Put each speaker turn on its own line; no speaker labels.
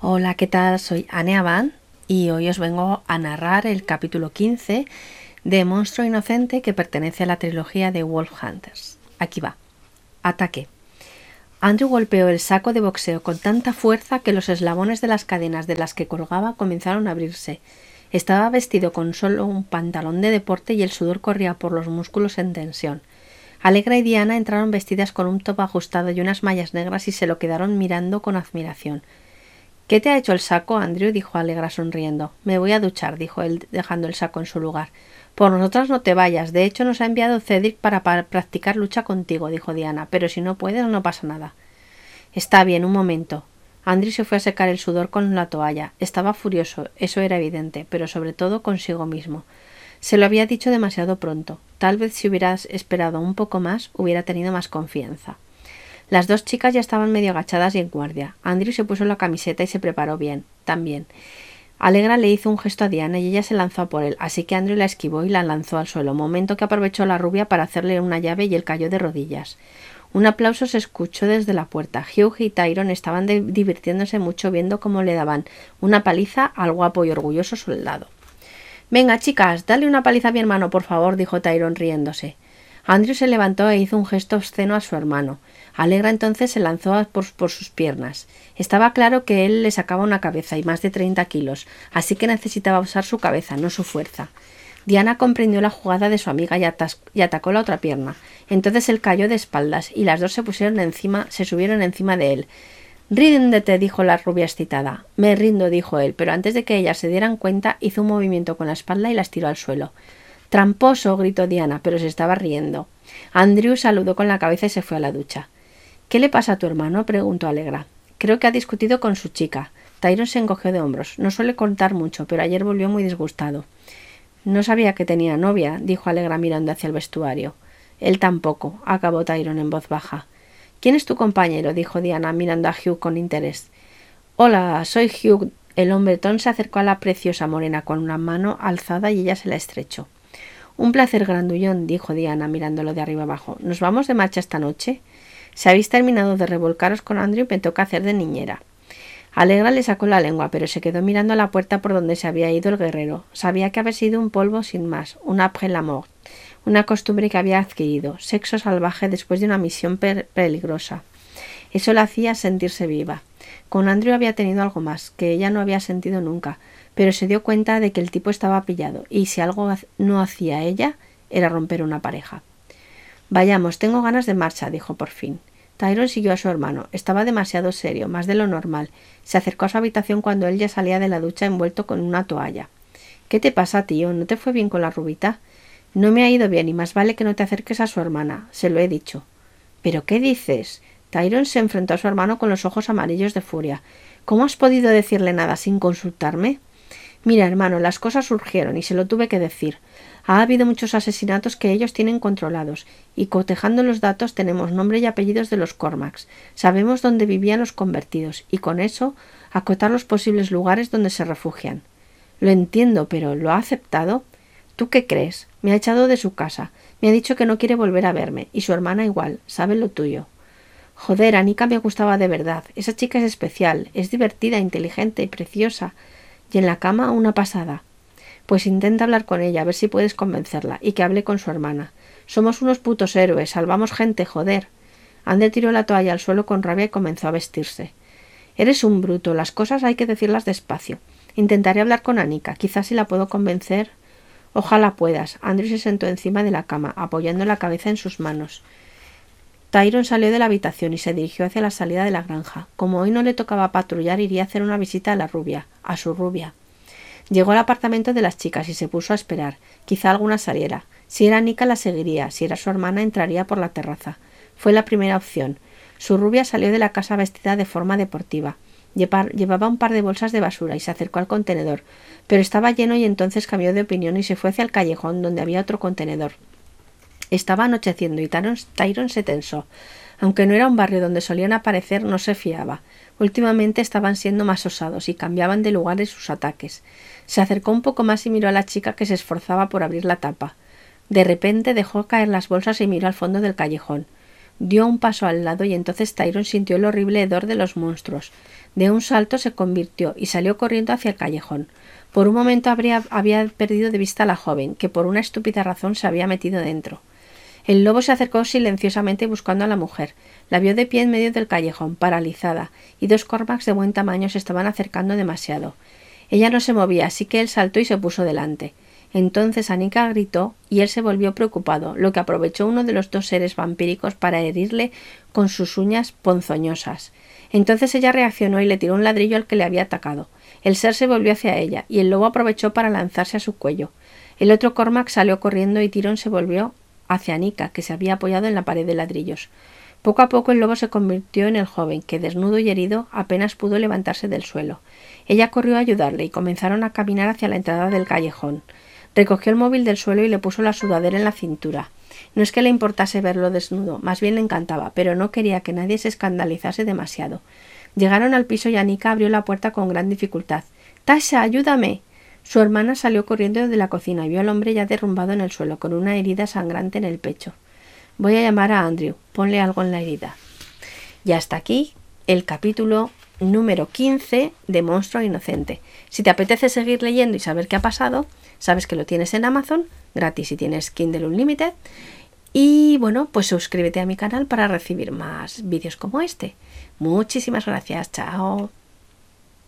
Hola, ¿qué tal? Soy Anne Aban y hoy os vengo a narrar el capítulo 15 de Monstruo Inocente que pertenece a la trilogía de Wolf Hunters. Aquí va. Ataque. Andrew golpeó el saco de boxeo con tanta fuerza que los eslabones de las cadenas de las que colgaba comenzaron a abrirse. Estaba vestido con solo un pantalón de deporte y el sudor corría por los músculos en tensión. Alegra y Diana entraron vestidas con un top ajustado y unas mallas negras y se lo quedaron mirando con admiración. ¿Qué te ha hecho el saco, Andrew? dijo Alegra sonriendo. Me voy a duchar, dijo él, dejando el saco en su lugar. Por nosotras no te vayas. De hecho, nos ha enviado Cedric para, practicar lucha contigo, dijo Diana. Pero si no puedes, no pasa nada. Está bien, un momento. Andrew se fue a secar el sudor con la toalla. Estaba furioso, eso era evidente, pero sobre todo consigo mismo. Se lo había dicho demasiado pronto. Tal vez si hubieras esperado un poco más, hubiera tenido más confianza. Las dos chicas ya estaban medio agachadas y en guardia. Andrew se puso la camiseta y se preparó bien, también. Alegra le hizo un gesto a Diana y ella se lanzó por él, así que Andrew la esquivó y la lanzó al suelo, momento que aprovechó la rubia para hacerle una llave y él cayó de rodillas. Un aplauso se escuchó desde la puerta. Hugh y Tyron estaban divirtiéndose mucho viendo cómo le daban una paliza al guapo y orgulloso soldado. Venga, chicas, dale una paliza a mi hermano, por favor, dijo Tyron riéndose. Andrew se levantó e hizo un gesto obsceno a su hermano. Alegra entonces se lanzó por, sus piernas. Estaba claro que él le sacaba una cabeza y más de treinta kilos, así que necesitaba usar su cabeza, no su fuerza. Diana comprendió la jugada de su amiga y, y, atacó la otra pierna. Entonces él cayó de espaldas y las dos se pusieron encima, se subieron encima de él. Ríndete, dijo la rubia excitada. Me rindo, dijo él, pero antes de que ellas se dieran cuenta hizo un movimiento con la espalda y las tiró al suelo. Tramposo, gritó Diana, pero se estaba riendo. Andrew saludó con la cabeza y se fue a la ducha. ¿Qué le pasa a tu hermano? preguntó Alegra. Creo que ha discutido con su chica. Tyron se encogió de hombros. No suele contar mucho, pero ayer volvió muy disgustado. No sabía que tenía novia, dijo Alegra mirando hacia el vestuario. Él tampoco, acabó Tyron en voz baja. ¿Quién es tu compañero? dijo Diana, mirando a Hugh con interés. Hola, soy Hugh. El hombretón se acercó a la preciosa morena con una mano alzada y ella se la estrechó. Un placer grandullón, dijo Diana, mirándolo de arriba abajo. ¿Nos vamos de marcha esta noche? Si habéis terminado de revolcaros con Andrew, me toca hacer de niñera. Alegra le sacó la lengua, pero se quedó mirando a la puerta por donde se había ido el guerrero. Sabía que había sido un polvo sin más, un après la mort, una costumbre que había adquirido, sexo salvaje después de una misión peligrosa. Eso la hacía sentirse viva. Con Andrew había tenido algo más, que ella no había sentido nunca, pero se dio cuenta de que el tipo estaba pillado, y si algo no hacía ella, era romper una pareja. Vayamos, tengo ganas de marcha, dijo por fin. Tyron siguió a su hermano. Estaba demasiado serio, más de lo normal. Se acercó a su habitación cuando él ya salía de la ducha envuelto con una toalla. ¿Qué te pasa, tío? ¿No te fue bien con la rubita? No me ha ido bien y más vale que no te acerques a su hermana. Se lo he dicho. ¿Pero qué dices? Tyron se enfrentó a su hermano con los ojos amarillos de furia. ¿Cómo has podido decirle nada sin consultarme? Mira, hermano, las cosas surgieron y se lo tuve que decir. Ha habido muchos asesinatos que ellos tienen controlados, y cotejando los datos tenemos nombre y apellidos de los Cormacs. Sabemos dónde vivían los convertidos, y con eso acotar los posibles lugares donde se refugian. Lo entiendo, pero ¿lo ha aceptado? ¿Tú qué crees? Me ha echado de su casa. Me ha dicho que no quiere volver a verme, y su hermana igual. Sabe lo tuyo. Joder, Anika me gustaba de verdad. Esa chica es especial, es divertida, inteligente y preciosa y en la cama una pasada. Pues intenta hablar con ella, a ver si puedes convencerla, y que hable con su hermana. Somos unos putos héroes, salvamos gente, joder. Ander tiró la toalla al suelo con rabia y comenzó a vestirse. Eres un bruto, las cosas hay que decirlas despacio. Intentaré hablar con Anika, quizás si la puedo convencer. Ojalá puedas. Andrew se sentó encima de la cama, apoyando la cabeza en sus manos. Tyron salió de la habitación y se dirigió hacia la salida de la granja. Como hoy no le tocaba patrullar, iría a hacer una visita a la rubia, a su rubia. Llegó al apartamento de las chicas y se puso a esperar. Quizá alguna saliera. Si era Nika la seguiría, si era su hermana entraría por la terraza. Fue la primera opción. Su rubia salió de la casa vestida de forma deportiva. Llevaba un par de bolsas de basura y se acercó al contenedor, pero estaba lleno y entonces cambió de opinión y se fue hacia el callejón donde había otro contenedor. Estaba anocheciendo y Tyron, se tensó. Aunque no era un barrio donde solían aparecer, no se fiaba. Últimamente estaban siendo más osados y cambiaban de lugares sus ataques. Se acercó un poco más y miró a la chica que se esforzaba por abrir la tapa. De repente dejó caer las bolsas y miró al fondo del callejón. dio un paso al lado y entonces Tyron sintió el horrible hedor de los monstruos. De un salto se convirtió y salió corriendo hacia el callejón. Por un momento había perdido de vista a la joven, que por una estúpida razón se había metido dentro. El lobo se acercó silenciosamente buscando a la mujer. La vio de pie en medio del callejón, paralizada, y dos cormacs de buen tamaño se estaban acercando demasiado. Ella no se movía, así que él saltó y se puso delante. Entonces Anika gritó y él se volvió preocupado, lo que aprovechó uno de los dos seres vampíricos para herirle con sus uñas ponzoñosas. Entonces ella reaccionó y le tiró un ladrillo al que le había atacado. El ser se volvió hacia ella, y el lobo aprovechó para lanzarse a su cuello. El otro Cormac salió corriendo y Tirón se volvió hacia Anika, que se había apoyado en la pared de ladrillos. Poco a poco el lobo se convirtió en el joven, que desnudo y herido apenas pudo levantarse del suelo. Ella corrió a ayudarle y comenzaron a caminar hacia la entrada del callejón. Recogió el móvil del suelo y le puso la sudadera en la cintura. No es que le importase verlo desnudo, más bien le encantaba, pero no quería que nadie se escandalizase demasiado. Llegaron al piso y Anika abrió la puerta con gran dificultad. Tasha, ayúdame. Su hermana salió corriendo de la cocina y vio al hombre ya derrumbado en el suelo, con una herida sangrante en el pecho. Voy a llamar a Andrew. Ponle algo en la herida. Y hasta aquí el capítulo número 15 de Monstruo Inocente. Si te apetece seguir leyendo y saber qué ha pasado, sabes que lo tienes en Amazon, gratis si tienes Kindle Unlimited. Y bueno, pues suscríbete a mi canal para recibir más vídeos como este. Muchísimas gracias, chao.